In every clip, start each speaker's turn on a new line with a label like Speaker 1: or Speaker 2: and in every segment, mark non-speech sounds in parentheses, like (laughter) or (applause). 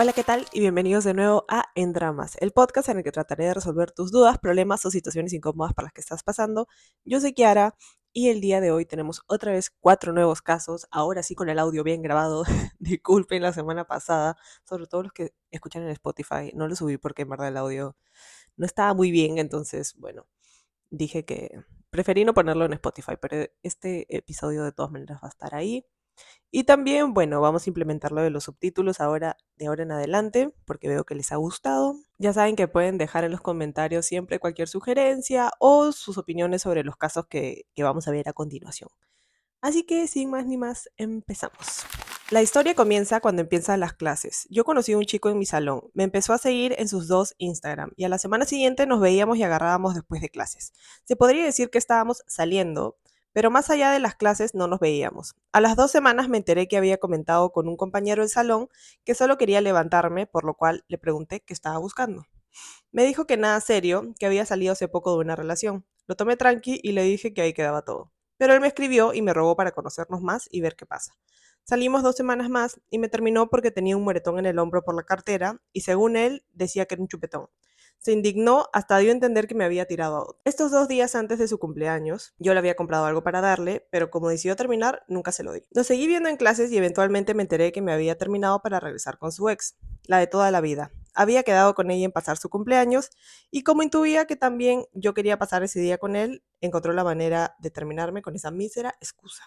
Speaker 1: Hola, ¿qué tal? Y bienvenidos de nuevo a En Dramas, el podcast en el que trataré de resolver tus dudas, problemas o situaciones incómodas por las que estás pasando. Yo soy Kiara y el día de hoy tenemos otra vez cuatro nuevos casos, ahora sí con el audio bien grabado. (laughs) Disculpen la semana pasada, sobre todo los que escuchan en Spotify. No lo subí porque en verdad el audio no estaba muy bien, entonces, bueno, dije que preferí no ponerlo en Spotify, pero este episodio de todas maneras va a estar ahí. Y también, bueno, vamos a implementar lo de los subtítulos ahora, de ahora en adelante, porque veo que les ha gustado. Ya saben que pueden dejar en los comentarios siempre cualquier sugerencia o sus opiniones sobre los casos que, que vamos a ver a continuación. Así que, sin más ni más, empezamos. La historia comienza cuando empiezan las clases. Yo conocí a un chico en mi salón, me empezó a seguir en sus dos Instagram y a la semana siguiente nos veíamos y agarrábamos después de clases. Se podría decir que estábamos saliendo, pero más allá de las clases no nos veíamos. A las dos semanas me enteré que había comentado con un compañero del salón que solo quería levantarme, por lo cual le pregunté qué estaba buscando. Me dijo que nada serio, que había salido hace poco de una relación. Lo tomé tranqui y le dije que ahí quedaba todo. Pero él me escribió y me rogó para conocernos más y ver qué pasa. Salimos dos semanas más y me terminó porque tenía un moretón en el hombro por la cartera y según él decía que era un chupetón. Se indignó hasta dio a entender que me había tirado a otro. Estos dos días antes de su cumpleaños, yo le había comprado algo para darle, pero como decidió terminar, nunca se lo di. Lo seguí viendo en clases y eventualmente me enteré que me había terminado para regresar con su ex, la de toda la vida. Había quedado con ella en pasar su cumpleaños y como intuía que también yo quería pasar ese día con él, encontró la manera de terminarme con esa mísera excusa.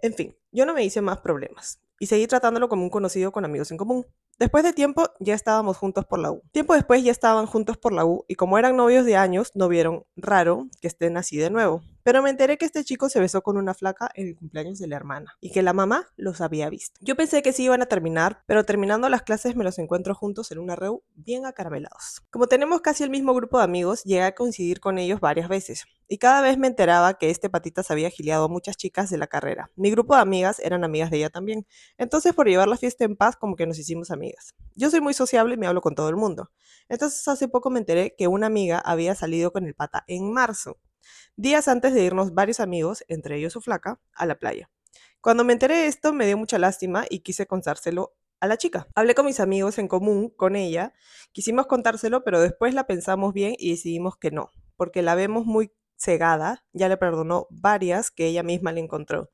Speaker 1: En fin, yo no me hice más problemas y seguí tratándolo como un conocido con amigos en común. Después de tiempo ya estábamos juntos por la U. Tiempo después ya estaban juntos por la U y como eran novios de años, no vieron raro que estén así de nuevo. Pero me enteré que este chico se besó con una flaca en el cumpleaños de la hermana y que la mamá los había visto. Yo pensé que sí iban a terminar, pero terminando las clases me los encuentro juntos en una reu bien acaramelados. Como tenemos casi el mismo grupo de amigos, llegué a coincidir con ellos varias veces y cada vez me enteraba que este patita se había giliado a muchas chicas de la carrera. Mi grupo de amigas eran amigas de ella también. Entonces por llevar la fiesta en paz como que nos hicimos amigas. Yo soy muy sociable y me hablo con todo el mundo. Entonces hace poco me enteré que una amiga había salido con el pata en marzo días antes de irnos varios amigos, entre ellos su flaca, a la playa. Cuando me enteré de esto me dio mucha lástima y quise contárselo a la chica. Hablé con mis amigos en común, con ella, quisimos contárselo, pero después la pensamos bien y decidimos que no, porque la vemos muy cegada, ya le perdonó varias que ella misma le encontró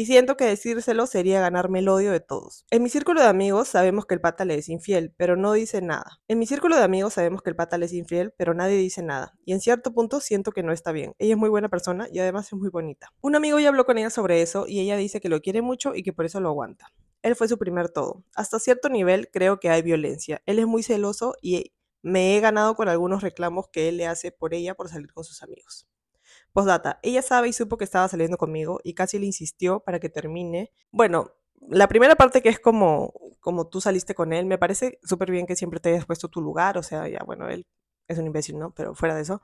Speaker 1: y siento que decírselo sería ganarme el odio de todos. En mi círculo de amigos sabemos que el pata le es infiel, pero no dice nada. En mi círculo de amigos sabemos que el pata le es infiel, pero nadie dice nada. Y en cierto punto siento que no está bien. Ella es muy buena persona y además es muy bonita. Un amigo ya habló con ella sobre eso y ella dice que lo quiere mucho y que por eso lo aguanta. Él fue su primer todo. Hasta cierto nivel creo que hay violencia. Él es muy celoso y me he ganado con algunos reclamos que él le hace por ella por salir con sus amigos. Postdata, ella sabe y supo que estaba saliendo conmigo y casi le insistió para que termine. Bueno, la primera parte que es como, como tú saliste con él, me parece súper bien que siempre te hayas puesto tu lugar, o sea, ya bueno, él es un imbécil, ¿no? Pero fuera de eso,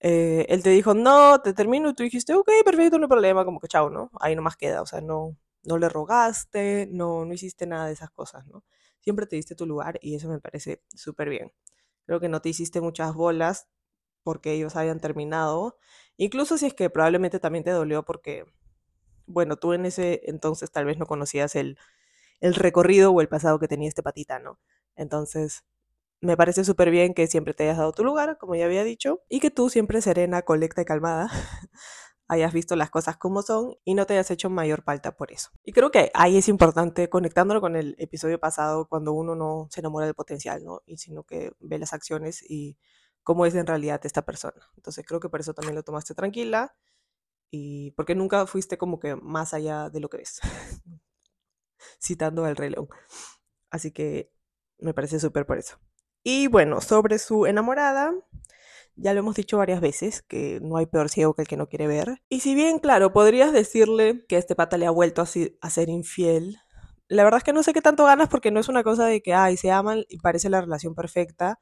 Speaker 1: eh, él te dijo, no, te termino, y tú dijiste, ok, perfecto, no hay problema, como que chao, ¿no? Ahí nomás queda, o sea, no, no le rogaste, no, no hiciste nada de esas cosas, ¿no? Siempre te diste tu lugar y eso me parece súper bien. Creo que no te hiciste muchas bolas porque ellos hayan terminado Incluso si es que probablemente también te dolió porque, bueno, tú en ese entonces tal vez no conocías el, el recorrido o el pasado que tenía este patita, ¿no? Entonces, me parece súper bien que siempre te hayas dado tu lugar, como ya había dicho, y que tú siempre serena, colecta y calmada (laughs) hayas visto las cosas como son y no te hayas hecho mayor falta por eso. Y creo que ahí es importante, conectándolo con el episodio pasado, cuando uno no se enamora del potencial, ¿no? Y sino que ve las acciones y cómo es en realidad esta persona. Entonces creo que por eso también lo tomaste tranquila y porque nunca fuiste como que más allá de lo que ves, (laughs) citando al León. Así que me parece súper por eso. Y bueno, sobre su enamorada, ya lo hemos dicho varias veces, que no hay peor ciego que el que no quiere ver. Y si bien, claro, podrías decirle que este pata le ha vuelto a, a ser infiel, la verdad es que no sé qué tanto ganas porque no es una cosa de que, ay, se aman y parece la relación perfecta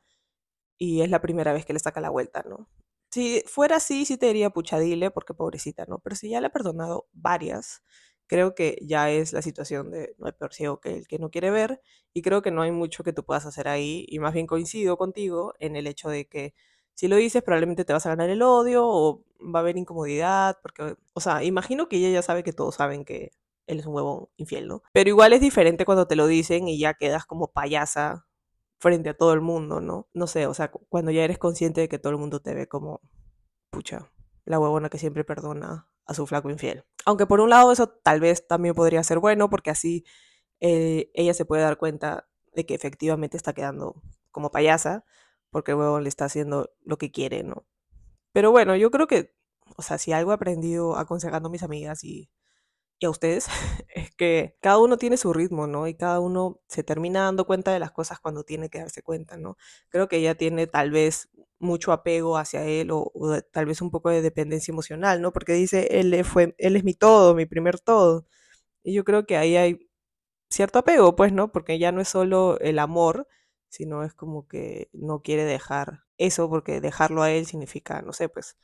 Speaker 1: y es la primera vez que le saca la vuelta, ¿no? Si fuera así, sí te diría puchadile, porque pobrecita, ¿no? Pero si ya le ha perdonado varias, creo que ya es la situación de no hay peor ciego que el que no quiere ver, y creo que no hay mucho que tú puedas hacer ahí, y más bien coincido contigo en el hecho de que si lo dices, probablemente te vas a ganar el odio o va a haber incomodidad, porque, o sea, imagino que ella ya sabe que todos saben que él es un huevón infiel, ¿no? Pero igual es diferente cuando te lo dicen y ya quedas como payasa frente a todo el mundo, ¿no? No sé, o sea, cuando ya eres consciente de que todo el mundo te ve como, pucha, la huevona que siempre perdona a su flaco infiel. Aunque por un lado eso tal vez también podría ser bueno, porque así eh, ella se puede dar cuenta de que efectivamente está quedando como payasa, porque el huevón le está haciendo lo que quiere, ¿no? Pero bueno, yo creo que, o sea, si algo he aprendido aconsejando a mis amigas y y a ustedes, (laughs) es que cada uno tiene su ritmo, ¿no? Y cada uno se termina dando cuenta de las cosas cuando tiene que darse cuenta, ¿no? Creo que ella tiene tal vez mucho apego hacia él o, tal vez un poco de dependencia emocional, ¿no? Porque dice, él, fue, él es mi todo, mi primer todo. Y yo creo que ahí hay cierto apego, pues, ¿no? Porque ya no es solo el amor, sino es como que no quiere dejar eso, porque dejarlo a él significa, no sé, pues,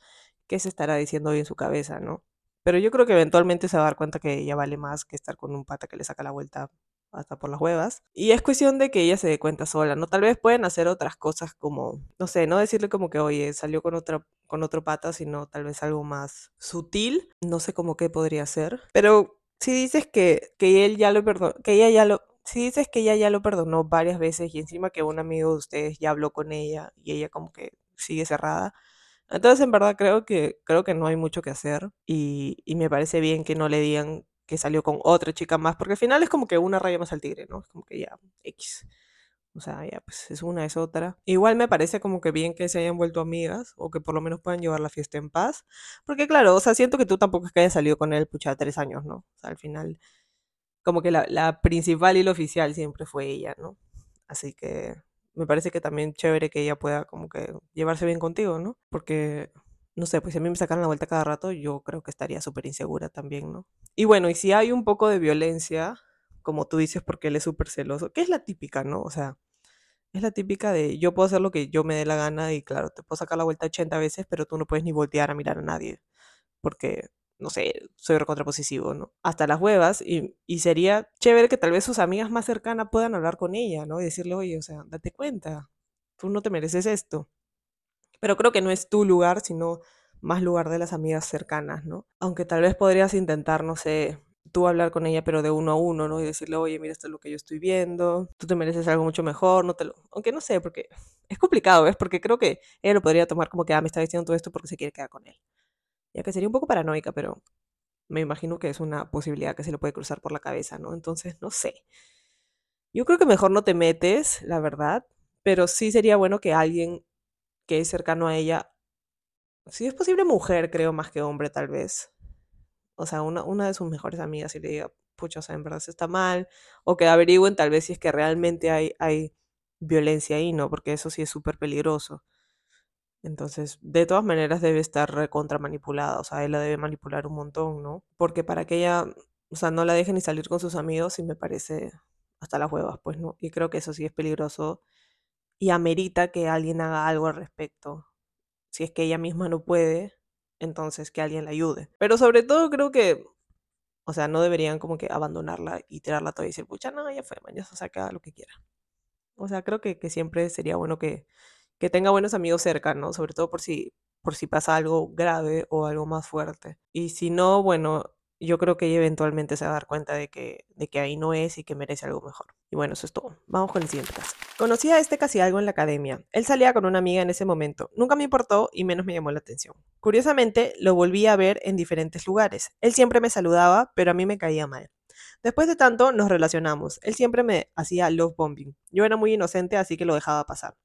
Speaker 1: ¿qué se estará diciendo hoy en su cabeza, ¿no? Pero yo creo que eventualmente se va a dar cuenta que ella vale más que estar con un pata que le saca la vuelta hasta por las huevas. Y es cuestión de que ella se dé cuenta sola, ¿no? Tal vez pueden hacer otras cosas como, no sé, no decirle como que, oye, salió con otra con otro pata, sino tal vez algo más sutil. No sé cómo qué podría ser. Pero si dices que, que él ya lo perdonó, que ella ya lo, si dices que ella ya lo perdonó varias veces y encima que un amigo de ustedes ya habló con ella y ella como que sigue cerrada, entonces, en verdad, creo que, creo que no hay mucho que hacer y, y me parece bien que no le digan que salió con otra chica más, porque al final es como que una raya más al tigre, ¿no? Es como que ya, X. O sea, ya, pues es una, es otra. Igual me parece como que bien que se hayan vuelto amigas o que por lo menos puedan llevar la fiesta en paz. Porque claro, o sea, siento que tú tampoco es que hayas salido con él, pucha, tres años, ¿no? O sea, al final, como que la, la principal y la oficial siempre fue ella, ¿no? Así que me parece que también chévere que ella pueda como que llevarse bien contigo, ¿no? Porque, no sé, pues si a mí me sacan la vuelta cada rato, yo creo que estaría súper insegura también, ¿no? Y bueno, y si hay un poco de violencia, como tú dices, porque él es súper celoso, que es la típica, ¿no? O sea, es la típica de yo puedo hacer lo que yo me dé la gana y claro, te puedo sacar la vuelta 80 veces, pero tú no puedes ni voltear a mirar a nadie, porque no sé, soy recontrapositivo, ¿no? Hasta las huevas y, y, sería chévere que tal vez sus amigas más cercanas puedan hablar con ella, ¿no? Y decirle, oye, o sea, date cuenta, tú no te mereces esto. Pero creo que no es tu lugar, sino más lugar de las amigas cercanas, ¿no? Aunque tal vez podrías intentar, no sé, tú hablar con ella, pero de uno a uno, ¿no? Y decirle, oye, mira, esto es lo que yo estoy viendo, tú te mereces algo mucho mejor, no te lo... Aunque no sé, porque es complicado, ¿ves? Porque creo que ella lo podría tomar como que, ah, me está diciendo todo esto porque se quiere quedar con él ya que sería un poco paranoica, pero me imagino que es una posibilidad que se le puede cruzar por la cabeza, ¿no? Entonces, no sé. Yo creo que mejor no te metes, la verdad, pero sí sería bueno que alguien que es cercano a ella, si es posible mujer, creo, más que hombre, tal vez. O sea, una, una de sus mejores amigas y le diga, pucha, o sea, en verdad se está mal, o que averigüen tal vez si es que realmente hay, hay violencia ahí, ¿no? Porque eso sí es súper peligroso. Entonces, de todas maneras debe estar recontra manipulada, o sea, él la debe manipular un montón, ¿no? Porque para que ella, o sea, no la deje ni salir con sus amigos, y me parece hasta las huevas, pues, ¿no? Y creo que eso sí es peligroso y amerita que alguien haga algo al respecto. Si es que ella misma no puede, entonces que alguien la ayude. Pero sobre todo creo que, o sea, no deberían como que abandonarla y tirarla toda y decir, pucha, no, ya fue, mañana se saca lo que quiera. O sea, creo que, que siempre sería bueno que que tenga buenos amigos cercanos, sobre todo por si, por si pasa algo grave o algo más fuerte. Y si no, bueno, yo creo que ella eventualmente se va a dar cuenta de que, de que ahí no es y que merece algo mejor. Y bueno, eso es todo. Vamos con el siguiente caso. Conocí a este casi algo en la academia. Él salía con una amiga en ese momento. Nunca me importó y menos me llamó la atención. Curiosamente, lo volví a ver en diferentes lugares. Él siempre me saludaba, pero a mí me caía mal. Después de tanto, nos relacionamos. Él siempre me hacía love bombing. Yo era muy inocente, así que lo dejaba pasar.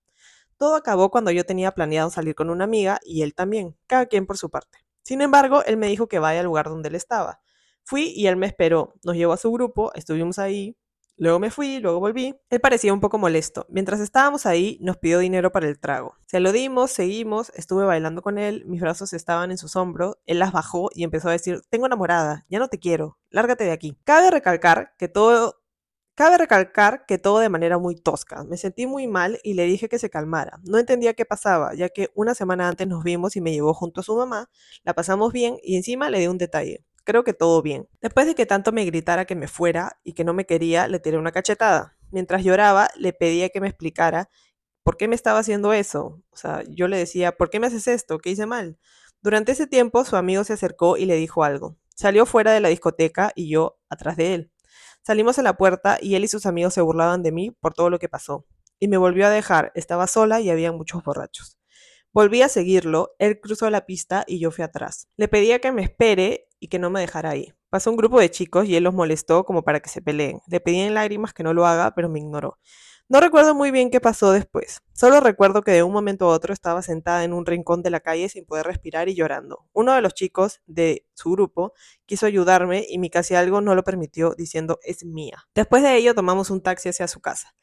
Speaker 1: Todo acabó cuando yo tenía planeado salir con una amiga y él también, cada quien por su parte. Sin embargo, él me dijo que vaya al lugar donde él estaba. Fui y él me esperó, nos llevó a su grupo, estuvimos ahí, luego me fui, luego volví. Él parecía un poco molesto. Mientras estábamos ahí, nos pidió dinero para el trago. Se lo dimos, seguimos, estuve bailando con él, mis brazos estaban en sus hombros, él las bajó y empezó a decir, tengo enamorada, ya no te quiero, lárgate de aquí. Cabe recalcar que todo Cabe recalcar que todo de manera muy tosca. Me sentí muy mal y le dije que se calmara. No entendía qué pasaba, ya que una semana antes nos vimos y me llevó junto a su mamá, la pasamos bien y encima le di un detalle. Creo que todo bien. Después de que tanto me gritara que me fuera y que no me quería, le tiré una cachetada. Mientras lloraba, le pedía que me explicara por qué me estaba haciendo eso. O sea, yo le decía, ¿por qué me haces esto? ¿Qué hice mal? Durante ese tiempo, su amigo se acercó y le dijo algo. Salió fuera de la discoteca y yo atrás de él. Salimos a la puerta y él y sus amigos se burlaban de mí por todo lo que pasó. Y me volvió a dejar, estaba sola y había muchos borrachos. Volví a seguirlo, él cruzó la pista y yo fui atrás. Le pedía que me espere y que no me dejara ahí. Pasó un grupo de chicos y él los molestó como para que se peleen. Le pedí en lágrimas que no lo haga, pero me ignoró. No recuerdo muy bien qué pasó después. Solo recuerdo que de un momento a otro estaba sentada en un rincón de la calle sin poder respirar y llorando. Uno de los chicos de su grupo quiso ayudarme y mi casi algo no lo permitió diciendo es mía. Después de ello tomamos un taxi hacia su casa.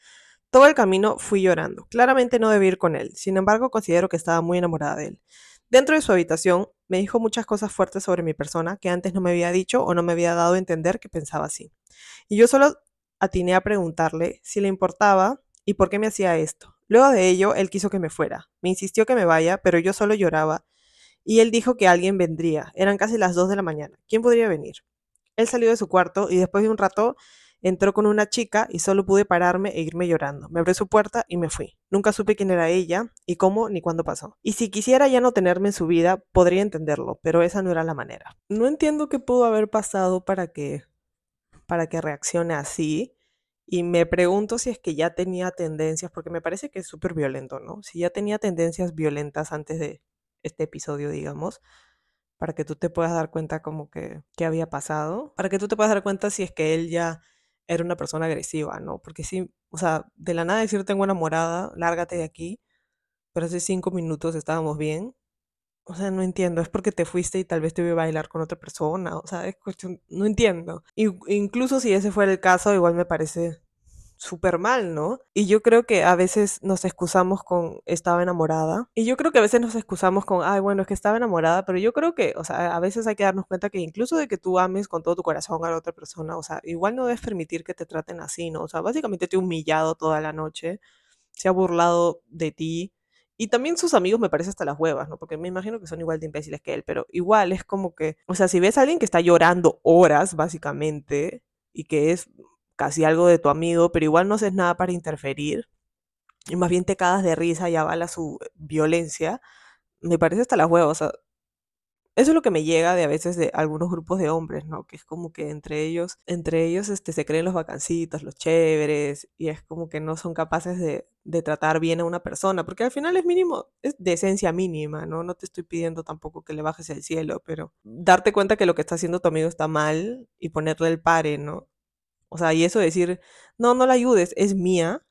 Speaker 1: Todo el camino fui llorando. Claramente no debí ir con él. Sin embargo, considero que estaba muy enamorada de él. Dentro de su habitación me dijo muchas cosas fuertes sobre mi persona que antes no me había dicho o no me había dado a entender que pensaba así. Y yo solo atiné a preguntarle si le importaba y por qué me hacía esto. Luego de ello, él quiso que me fuera. Me insistió que me vaya, pero yo solo lloraba. Y él dijo que alguien vendría. Eran casi las 2 de la mañana. ¿Quién podría venir? Él salió de su cuarto y después de un rato entró con una chica y solo pude pararme e irme llorando. Me abrió su puerta y me fui. Nunca supe quién era ella y cómo ni cuándo pasó. Y si quisiera ya no tenerme en su vida, podría entenderlo, pero esa no era la manera. No entiendo qué pudo haber pasado para que para que reaccione así. Y me pregunto si es que ya tenía tendencias, porque me parece que es súper violento, ¿no? Si ya tenía tendencias violentas antes de este episodio, digamos, para que tú te puedas dar cuenta como que qué había pasado, para que tú te puedas dar cuenta si es que él ya era una persona agresiva, ¿no? Porque sí, o sea, de la nada decir tengo enamorada, lárgate de aquí, pero hace cinco minutos estábamos bien, o sea, no entiendo, es porque te fuiste y tal vez te iba a bailar con otra persona, o sea, es cuestión, no entiendo. Y, incluso si ese fuera el caso, igual me parece súper mal, ¿no? Y yo creo que a veces nos excusamos con estaba enamorada. Y yo creo que a veces nos excusamos con, ay, bueno, es que estaba enamorada, pero yo creo que, o sea, a veces hay que darnos cuenta que incluso de que tú ames con todo tu corazón a la otra persona, o sea, igual no debes permitir que te traten así, ¿no? O sea, básicamente te ha humillado toda la noche, se ha burlado de ti y también sus amigos me parece hasta las huevas, ¿no? Porque me imagino que son igual de imbéciles que él, pero igual es como que, o sea, si ves a alguien que está llorando horas, básicamente, y que es casi algo de tu amigo, pero igual no haces nada para interferir, y más bien te cagas de risa y avala su violencia, me parece hasta las huevas, eso es lo que me llega de a veces de algunos grupos de hombres, ¿no? Que es como que entre ellos, entre ellos este, se creen los vacancitos, los chéveres, y es como que no son capaces de, de tratar bien a una persona, porque al final es mínimo, es de esencia mínima, ¿no? No te estoy pidiendo tampoco que le bajes el cielo, pero darte cuenta que lo que está haciendo tu amigo está mal y ponerle el pare, ¿no? O sea, y eso de decir, no, no la ayudes, es mía,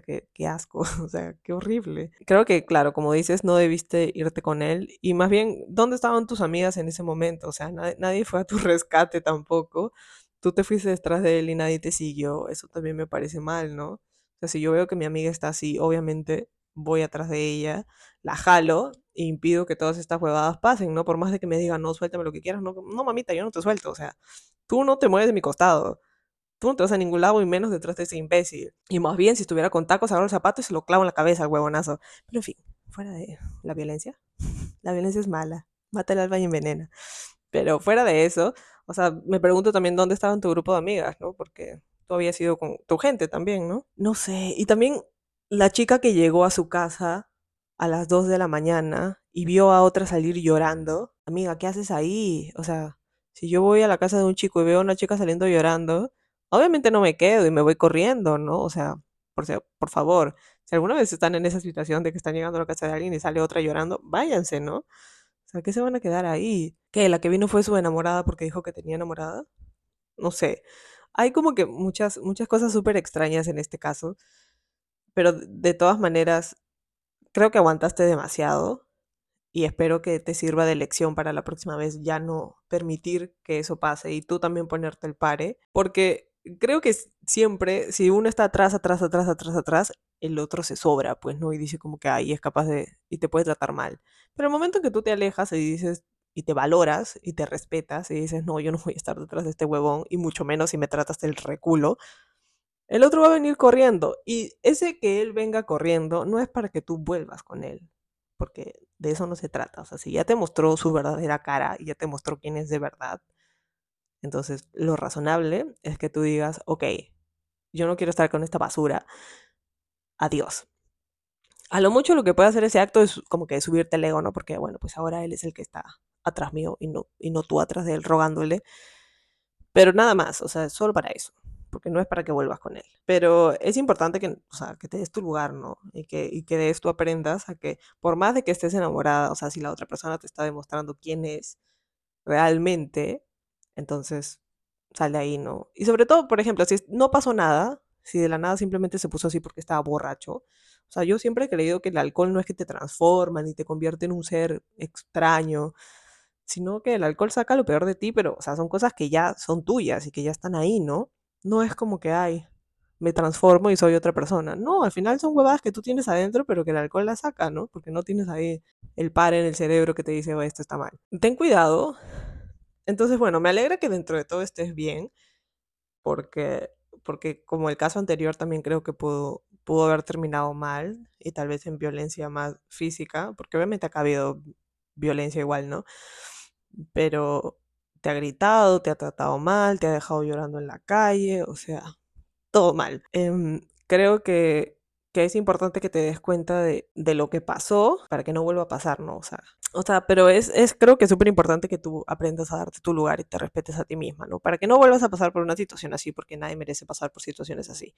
Speaker 1: qué, asco, (laughs) o sea, qué horrible. Creo que, claro, como dices, no debiste irte con él. Y más bien, ¿dónde estaban tus amigas en ese momento? O sea, nadie, fue a tu (laughs) rescate tampoco. Tú te fuiste detrás de él y nadie te siguió. Eso también me parece mal, ¿no? O sea, si yo veo que mi amiga está así, obviamente voy atrás de ella, la jalo e impido que todas estas huevadas pasen, ¿no? Por más de que me digan, no, suéltame lo que quieras, no, no, mamita, yo no te suelto, o sea, tú no te mueves de mi costado tú no te vas a ningún lado y menos detrás de ese imbécil. Y más bien, si estuviera con tacos, agarro el zapato y se lo clavo en la cabeza al huevonazo. Pero en fin, fuera de la violencia. (laughs) La violencia es mala. Mata el alma y envenena. Pero fuera de eso, o sea, me pregunto también dónde estaba tu grupo de amigas, ¿no? Porque tú habías ido con tu gente también, ¿no? No sé. Y también la chica que llegó a su casa a las 2 de la mañana y vio a otra salir llorando. Amiga, ¿qué haces ahí? O sea, si yo voy a la casa de un chico y veo a una chica saliendo llorando, Obviamente no me quedo y me voy corriendo, ¿no? O sea, por, favor, si alguna vez están en esa situación de que están llegando a la casa de alguien y sale otra llorando, váyanse, ¿no? O sea, ¿qué se van a quedar ahí? ¿Qué? ¿La que vino fue su enamorada porque dijo que tenía enamorada? No sé. Hay como que muchas, muchas cosas súper extrañas en este caso, pero de todas maneras, creo que aguantaste demasiado y espero que te sirva de lección para la próxima vez ya no permitir que eso pase y tú también ponerte el pare, porque creo que siempre, si uno está atrás, atrás, atrás, atrás, atrás, el otro se sobra, pues, ¿no? Y dice como que, ay, es capaz de, y te puede tratar mal. Pero el momento en que tú te alejas y dices, y te valoras, y te respetas, y dices, no, yo no voy a estar detrás de este huevón, y mucho menos si me tratas del reculo, el otro va a venir corriendo. Y ese que él venga corriendo no es para que tú vuelvas con él, porque de eso no se trata. O sea, si ya te mostró su verdadera cara y ya te mostró quién es de verdad, entonces, lo razonable es que tú digas, ok, yo no quiero estar con esta basura, adiós. A lo mucho lo que puede hacer ese acto es como que subirte el ego, ¿no? Porque, bueno, pues ahora él es el que está atrás mío y no, y no tú atrás de él rogándole. Pero nada más, o sea, solo para eso, porque no es para que vuelvas con él. Pero es importante que, o sea, que te des tu lugar, ¿no? Y que, y que de esto aprendas a que por más de que estés enamorada, o sea, si la otra persona te está demostrando quién es realmente, entonces sale ahí, ¿no? Y sobre todo, por ejemplo, si no pasó nada, si de la nada simplemente se puso así porque estaba borracho. O sea, yo siempre he creído que el alcohol no es que te transforma ni te convierte en un ser extraño, sino que el alcohol saca lo peor de ti, pero, o sea, son cosas que ya son tuyas y que ya están ahí, ¿no? No es como que, ay, me transformo y soy otra persona. No, al final son huevadas que tú tienes adentro, pero que el alcohol la saca, ¿no? Porque no tienes ahí el par en el cerebro que te dice, oh, esto está mal. Ten cuidado. Entonces, bueno, me alegra que dentro de todo estés bien, porque, porque como el caso anterior también creo que pudo, pudo haber terminado mal y tal vez en violencia más física, porque obviamente ha habido violencia igual, ¿no? Pero te ha gritado, te ha tratado mal, te ha dejado llorando en la calle, o sea, todo mal. Em, creo que, que, es importante que te des cuenta de, de, lo que pasó para que no vuelva a pasar, ¿no? O sea, o sea pero es, es creo que es súper importante que tú aprendas a darte tu lugar y te respetes a ti misma, ¿no? Para que no vuelvas a pasar por una situación así, porque nadie merece pasar por situaciones así.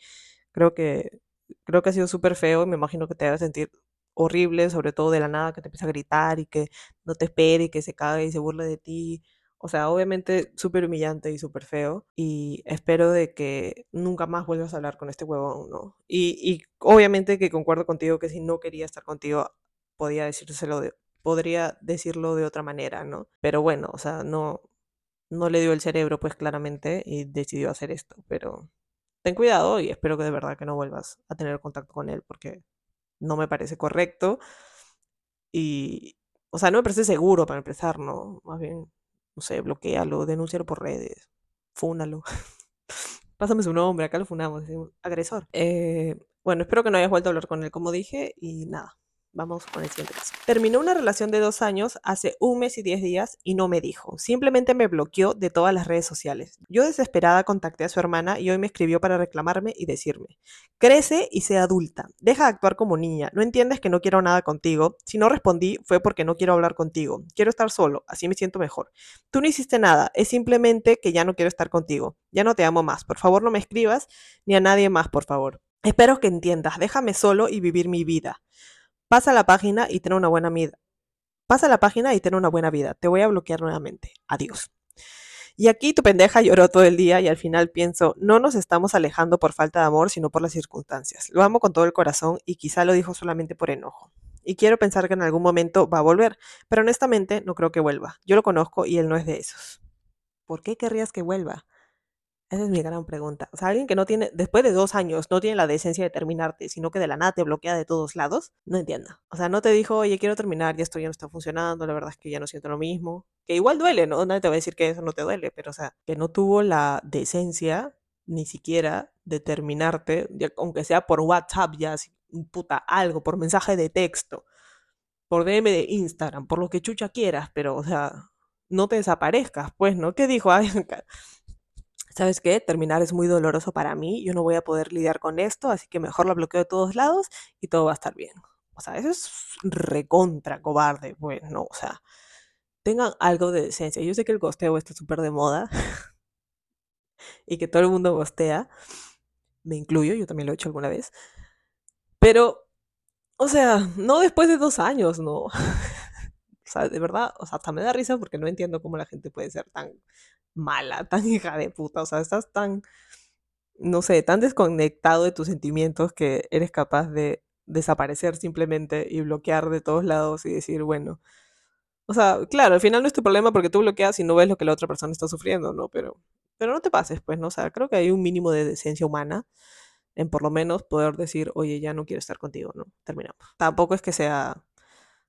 Speaker 1: Creo que, creo que ha sido súper feo y me imagino que te debes sentir horrible, sobre todo de la nada, que te empieza a gritar y que no te espere y que se cague y se burle de ti. O sea, obviamente súper humillante y súper feo. Y espero de que nunca más vuelvas a hablar con este huevón, ¿no? Y, y obviamente que concuerdo contigo que si no quería estar contigo, podía decírselo de, podría decirlo de otra manera, ¿no? Pero bueno, o sea, no, no le dio el cerebro, pues claramente, y decidió hacer esto. Pero ten cuidado y espero que de verdad que no vuelvas a tener contacto con él, porque no me parece correcto. Y, o sea, no me parece seguro para empezar, ¿no? Más bien, no sé, bloquealo, denúncialo por redes, fúnalo. (laughs) Pásame su nombre, acá lo funamos, agresor. Eh, bueno, espero que no hayas vuelto a hablar con él, como dije, y nada. Vamos con el siguiente. Terminó una relación de dos años hace un mes y diez días y no me dijo. Simplemente me bloqueó de todas las redes sociales. Yo desesperada contacté a su hermana y hoy me escribió para reclamarme y decirme, crece y sé adulta. Deja de actuar como niña. No entiendes que no quiero nada contigo. Si no respondí fue porque no quiero hablar contigo. Quiero estar solo. Así me siento mejor. Tú no hiciste nada. Es simplemente que ya no quiero estar contigo. Ya no te amo más. Por favor no me escribas ni a nadie más, por favor. Espero que entiendas. Déjame solo y vivir mi vida. Pasa la página y ten una buena vida. Pasa la página y ten una buena vida. Te voy a bloquear nuevamente. Adiós. Y aquí tu pendeja lloró todo el día y al final pienso, no nos estamos alejando por falta de amor, sino por las circunstancias. Lo amo con todo el corazón y quizá lo dijo solamente por enojo. Y quiero pensar que en algún momento va a volver, pero honestamente no creo que vuelva. Yo lo conozco y él no es de esos. ¿Por qué querrías que vuelva? Esa es mi gran pregunta. O sea, alguien que no tiene, después de dos años, no tiene la decencia de terminarte, sino que de la nada te bloquea de todos lados, no entiendo. O sea, no te dijo, oye, quiero terminar, ya esto ya no está funcionando, la verdad es que ya no siento lo mismo. Que igual duele, ¿no? Nadie te va a decir que eso no te duele, pero o sea, que no tuvo la decencia ni siquiera de terminarte, aunque sea por WhatsApp, ya, puta, algo, por mensaje de texto, por DM de Instagram, por lo que chucha quieras, pero, o sea, no te desaparezcas, pues, ¿no? ¿Qué dijo? (laughs) Ay, ¿sabes qué? Terminar es muy doloroso para mí, yo no voy a poder lidiar con esto, así que mejor lo bloqueo de todos lados y todo va a estar bien. O sea, eso es recontra cobarde, pues, ¿no? O sea, tengan algo de decencia. Yo sé que el gosteo está súper de moda (laughs) y que todo el mundo gostea, me incluyo, yo también lo he hecho alguna vez, pero, o sea, no después de dos años, ¿no? (laughs) sea, de verdad, o sea, hasta me da risa porque no entiendo cómo la gente puede ser tan mala, tan (laughs) hija de puta, o sea, estás tan, no sé, tan desconectado de tus sentimientos que eres capaz de desaparecer simplemente y bloquear de todos lados y decir, bueno, o sea, claro, al final no es tu problema porque tú bloqueas y no ves lo que la otra persona está sufriendo, ¿no? Pero, pero no te pases, pues, ¿no? O sea, creo que hay un mínimo de decencia humana en por lo menos poder decir, oye, ya no quiero estar contigo, ¿no? Terminamos. Tampoco es que sea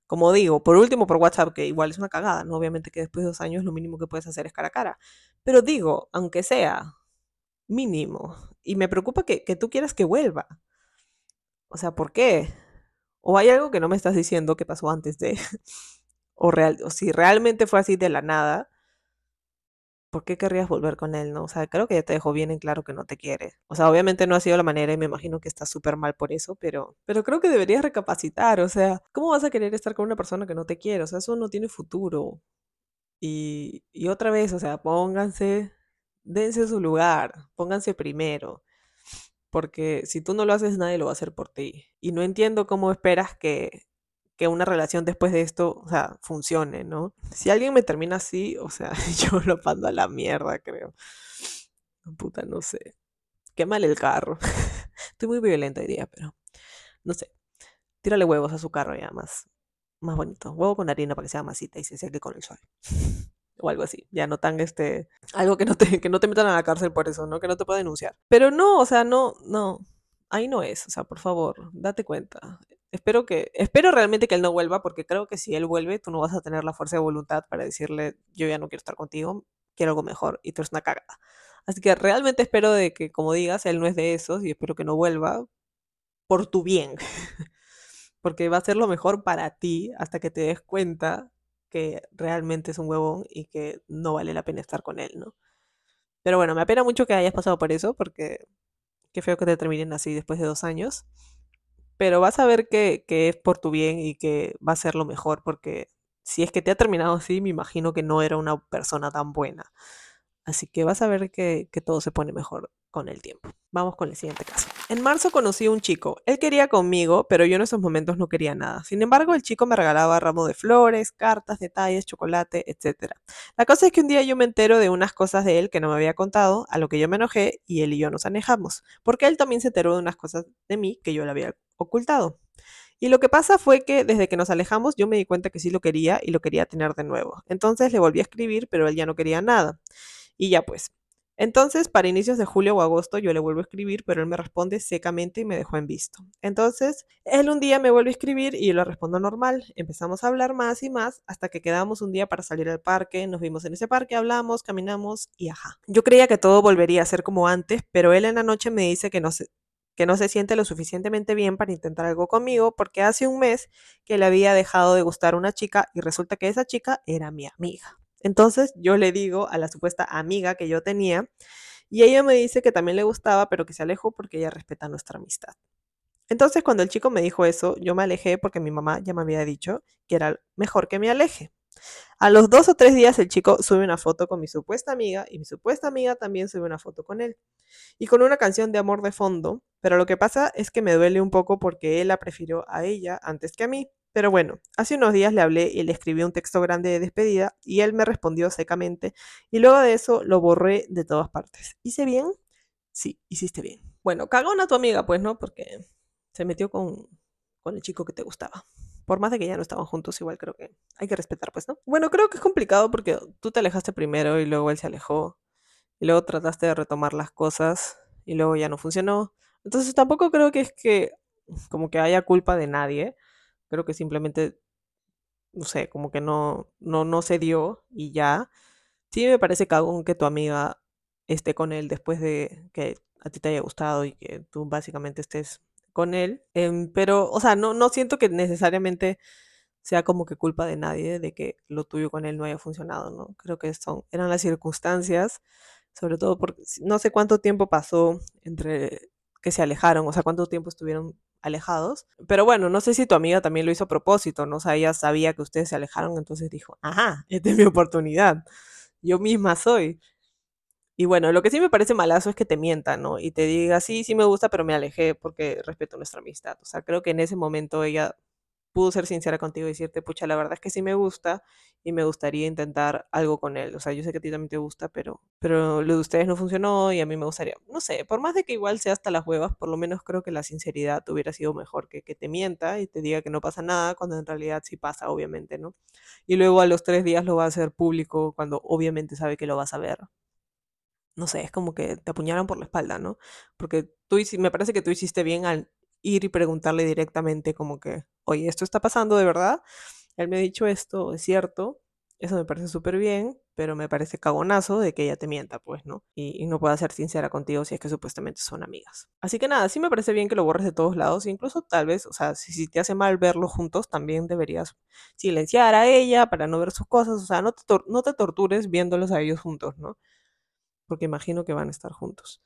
Speaker 1: como digo, por último por WhatsApp, que igual es una cagada, ¿no? Obviamente que después de dos años lo mínimo que puedes hacer es cara a cara. Pero digo, aunque sea mínimo, y me preocupa que, que tú quieras que vuelva. O sea, ¿por qué? O hay algo que no me estás diciendo que pasó antes de... (laughs) o, real, o si realmente fue así de la nada, ¿por qué querrías volver con él, no? O sea, creo que ya te dejó bien en claro que no te quiere. O sea, obviamente no ha sido la manera y me imagino que está súper mal por eso, pero, pero creo que deberías recapacitar. O sea, ¿cómo vas a querer estar con una persona que no te quiere? O sea, eso no tiene futuro. Y, y otra vez, o sea, pónganse, dense su lugar, pónganse primero. Porque si tú no lo haces, nadie lo va a hacer por ti. Y no entiendo cómo esperas que, que una relación después de esto, o sea, funcione, ¿no? Si alguien me termina así, o sea, (laughs) yo lo mando a la mierda, creo. Puta, no sé. Quémale el carro. (laughs) Estoy muy violenta hoy día, pero no sé. Tírale huevos a su carro ya más, más bonito. Huevo con harina para que sea masita y se seque con el sol. (laughs) O algo así. Ya no tan este. Algo que no te, que no te metan a la cárcel por eso, ¿no? Que no te pueda denunciar. Pero no, o sea, no, no. Ahí no es. O sea, por favor, date cuenta. Espero que, espero realmente que él no vuelva, porque creo que si él vuelve, tú no vas a tener la fuerza de voluntad para decirle, yo ya no quiero estar contigo, quiero algo mejor, y tú eres una cagada. Así que realmente espero de que, como digas, él no es de esos, y espero que no vuelva por tu bien. (laughs) porque va a ser lo mejor para ti hasta que te des cuenta que realmente es un huevón y que no vale la pena estar con él, ¿no? Pero bueno, me apena mucho que hayas pasado por eso, porque qué feo que te terminen así después de dos años. Pero vas a ver que, es por tu bien y que va a ser lo mejor, porque si es que te ha terminado así, me imagino que no era una persona tan buena. Así que vas a ver que, todo se pone mejor con el tiempo. Vamos con el siguiente caso. En marzo conocí a un chico. Él quería conmigo, pero yo en esos momentos no quería nada. Sin embargo, el chico me regalaba ramo de flores, cartas, detalles, chocolate, etc. La cosa es que un día yo me entero de unas cosas de él que no me había contado, a lo que yo me enojé y él y yo nos alejamos, porque él también se enteró de unas cosas de mí que yo le había ocultado. Y lo que pasa fue que desde que nos alejamos yo me di cuenta que sí lo quería y lo quería tener de nuevo. Entonces le volví a escribir, pero él ya no quería nada. Y ya pues, entonces, para inicios de julio o agosto yo le vuelvo a escribir, pero él me responde secamente y me dejó en visto. Entonces, él un día me vuelve a escribir y yo le respondo normal. Empezamos a hablar más y más hasta que quedamos un día para salir al parque, nos vimos en ese parque, hablamos, caminamos y ajá. Yo creía que todo volvería a ser como antes, pero él en la noche me dice que no se, que no se siente lo suficientemente bien para intentar algo conmigo porque hace un mes que le había dejado de gustar una chica y resulta que esa chica era mi amiga. Entonces yo le digo a la supuesta amiga que yo tenía y ella me dice que también le gustaba, pero que se alejó porque ella respeta nuestra amistad. Entonces cuando el chico me dijo eso, yo me alejé porque mi mamá ya me había dicho que era mejor que me aleje. A los dos o tres días el chico sube una foto con mi supuesta amiga y mi supuesta amiga también sube una foto con él. Y con una canción de amor de fondo, pero lo que pasa es que me duele un poco porque él la prefirió a ella antes que a mí. Pero bueno, hace unos días le hablé y le escribí un texto grande de despedida y él me respondió secamente y luego de eso lo borré de todas partes. ¿Hice bien? Sí, hiciste bien. Bueno, cagón a tu amiga, pues, ¿no? Porque se metió con, con el chico que te gustaba. Por más de que ya no estaban juntos, igual creo que hay que respetar, pues, ¿no? Bueno, creo que es complicado porque tú te alejaste primero y luego él se alejó y luego trataste de retomar las cosas y luego ya no funcionó. Entonces tampoco creo que es que como que haya culpa de nadie Creo que simplemente, no sé, como que no, no, no se dio y ya. Sí me parece cagón que tu amiga esté con él después de que a ti te haya gustado y que tú básicamente estés con él. Em, pero, o sea, no, no siento que necesariamente sea como que culpa de nadie de que lo tuyo con él no haya funcionado, ¿no? Creo que son, eran las circunstancias, sobre todo porque no sé cuánto tiempo pasó entre que se alejaron, o sea, cuánto tiempo estuvieron alejados. Pero bueno, no sé si tu amiga también lo hizo a propósito, ¿no? O sea, ella sabía que ustedes se alejaron, entonces dijo, ajá, esta es mi oportunidad. Yo misma soy. Y bueno, lo que sí me parece malazo es que te mienta, ¿no? Y te diga, sí, sí me gusta, pero me alejé porque respeto nuestra amistad. O sea, creo que en ese momento ella pudo ser sincera contigo y decirte, pucha, la verdad es que sí me gusta y me gustaría intentar algo con él. O sea, yo sé que a ti también te gusta, pero, pero lo de ustedes no funcionó y a mí me gustaría, no sé, por más de que igual sea hasta las huevas, por lo menos creo que la sinceridad hubiera sido mejor que que te mienta y te diga que no pasa nada cuando en realidad sí pasa, obviamente, ¿no? Y luego a los tres días lo va a hacer público cuando obviamente sabe que lo vas a ver. No sé, es como que te apuñalan por la espalda, ¿no? Porque tú me parece que tú hiciste bien al ir y preguntarle directamente como que, oye, esto está pasando de verdad. Él me ha dicho esto, es cierto, eso me parece súper bien, pero me parece cagonazo de que ella te mienta, pues, ¿no? Y, y, no pueda ser sincera contigo si es que supuestamente son amigas. Así que nada, sí me parece bien que lo borres de todos lados, incluso tal vez, o sea, si, te hace mal verlos juntos, también deberías silenciar a ella para no ver sus cosas, o sea, no te, no te tortures viéndolos a ellos juntos, ¿no? Porque imagino que van a estar juntos.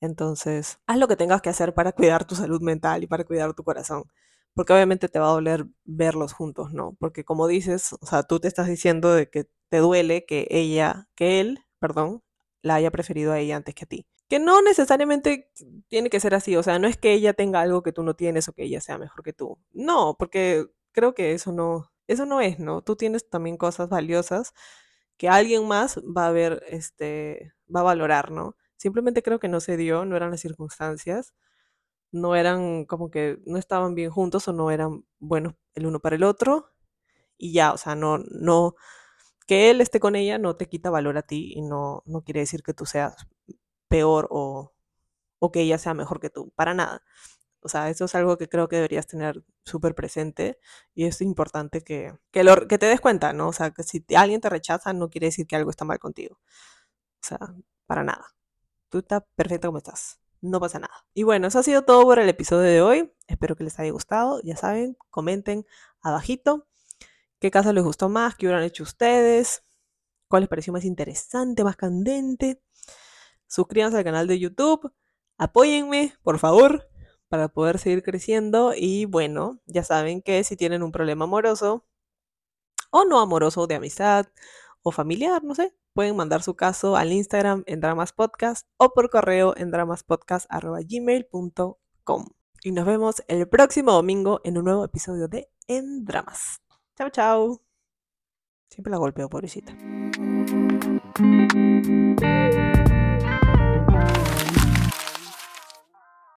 Speaker 1: Entonces, haz lo que tengas que hacer para cuidar tu salud mental y para cuidar tu corazón. porque obviamente te va a doler verlos juntos, ¿no? Porque como dices, o sea, tú te estás diciendo de que te duele que ella, que él, perdón, la haya preferido a ella antes que a ti. Que no necesariamente tiene que ser así, o sea, no es que ella tenga algo que tú no tienes o que ella sea mejor que tú. No, porque creo que eso no, eso no es, ¿no? Tú tienes también cosas valiosas que alguien más va a ver, este, va a valorar, ¿no? Simplemente creo que no se dio, no eran las circunstancias, no eran como que no estaban bien juntos o no eran buenos el uno para el otro y ya, o sea, no, no, que él esté con ella no te quita valor a ti y no, no quiere decir que tú seas peor o, o que ella sea mejor que tú, para nada. O sea, eso es algo que creo que deberías tener súper presente y es importante que, que, lo, que te des cuenta, ¿no? O sea, que si alguien te rechaza no quiere decir que algo está mal contigo. Sea, para nada. Tú estás perfecto como estás. No pasa nada. Y bueno, eso ha sido todo por el episodio de hoy. Espero que les haya gustado. Ya saben, comenten abajito qué caso les gustó más, qué hubieran hecho ustedes, cuál les pareció más interesante, más candente. Suscríbanse al canal de YouTube. Apóyenme, por favor para poder seguir creciendo. Y bueno, ya saben que si tienen un problema amoroso o no amoroso de amistad o familiar, no sé, pueden mandar su caso al Instagram en Dramas Podcast o por correo en dramaspodcast.gmail.com. Y nos vemos el próximo domingo en un nuevo episodio de En Dramas. Chao, chao. Siempre la golpeo, pobrecita.